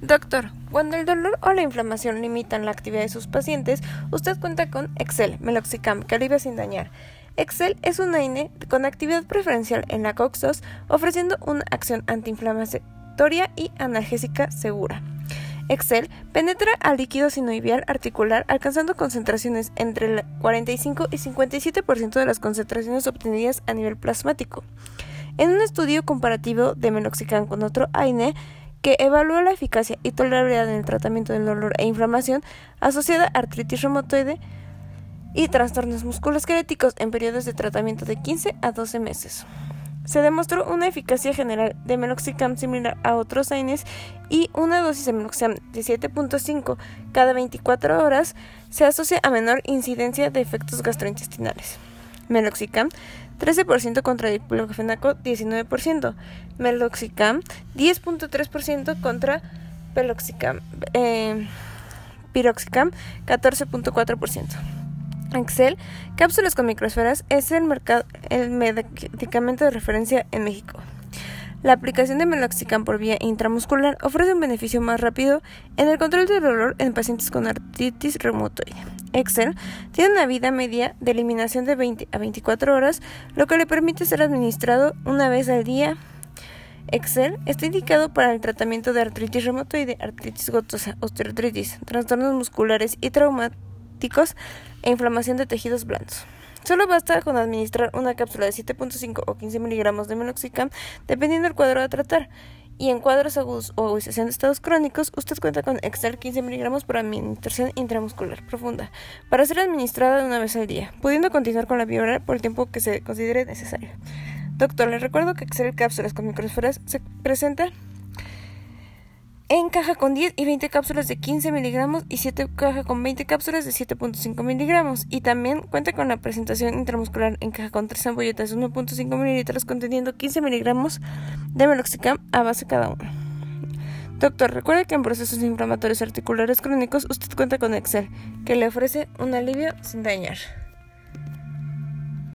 Doctor, cuando el dolor o la inflamación limitan la actividad de sus pacientes, usted cuenta con Excel, Meloxicam, que alivia sin dañar. Excel es un AINE con actividad preferencial en la COX-2, ofreciendo una acción antiinflamatoria y analgésica segura. Excel penetra al líquido sinovial articular alcanzando concentraciones entre el 45 y 57% de las concentraciones obtenidas a nivel plasmático. En un estudio comparativo de meloxicam con otro AINE, que evalúa la eficacia y tolerabilidad en el tratamiento del dolor e inflamación asociada a artritis reumatoide y trastornos musculoesqueléticos en periodos de tratamiento de 15 a 12 meses. Se demostró una eficacia general de meloxicam similar a otros AINES y una dosis de meloxicam de 7.5 cada 24 horas se asocia a menor incidencia de efectos gastrointestinales. Meloxicam 13% contra diclofenaco 19%, Meloxicam 10.3% contra Peloxicam, eh, Piroxicam 14.4%. Excel, cápsulas con microesferas, es el, mercado, el medicamento de referencia en México. La aplicación de meloxicam por vía intramuscular ofrece un beneficio más rápido en el control del dolor en pacientes con artritis reumatoide. Excel tiene una vida media de eliminación de 20 a 24 horas, lo que le permite ser administrado una vez al día. Excel está indicado para el tratamiento de artritis reumatoide, artritis gotosa, osteoartritis, trastornos musculares y traumáticos e inflamación de tejidos blandos. Solo basta con administrar una cápsula de 7.5 o 15 miligramos de meloxicam dependiendo del cuadro a tratar. Y en cuadros agudos o agudización de estados crónicos, usted cuenta con Excel 15 miligramos por administración intramuscular profunda, para ser administrada una vez al día, pudiendo continuar con la vía por el tiempo que se considere necesario. Doctor, le recuerdo que Excel cápsulas con microesferas se presenta en caja con 10 y 20 cápsulas de 15 miligramos y 7 caja con 20 cápsulas de 7.5 miligramos. Y también cuenta con la presentación intramuscular en caja con 3 ampolletas de 1.5 mililitros conteniendo 15 miligramos de meloxicam a base cada uno. Doctor, recuerde que en procesos inflamatorios articulares crónicos usted cuenta con Excel, que le ofrece un alivio sin dañar.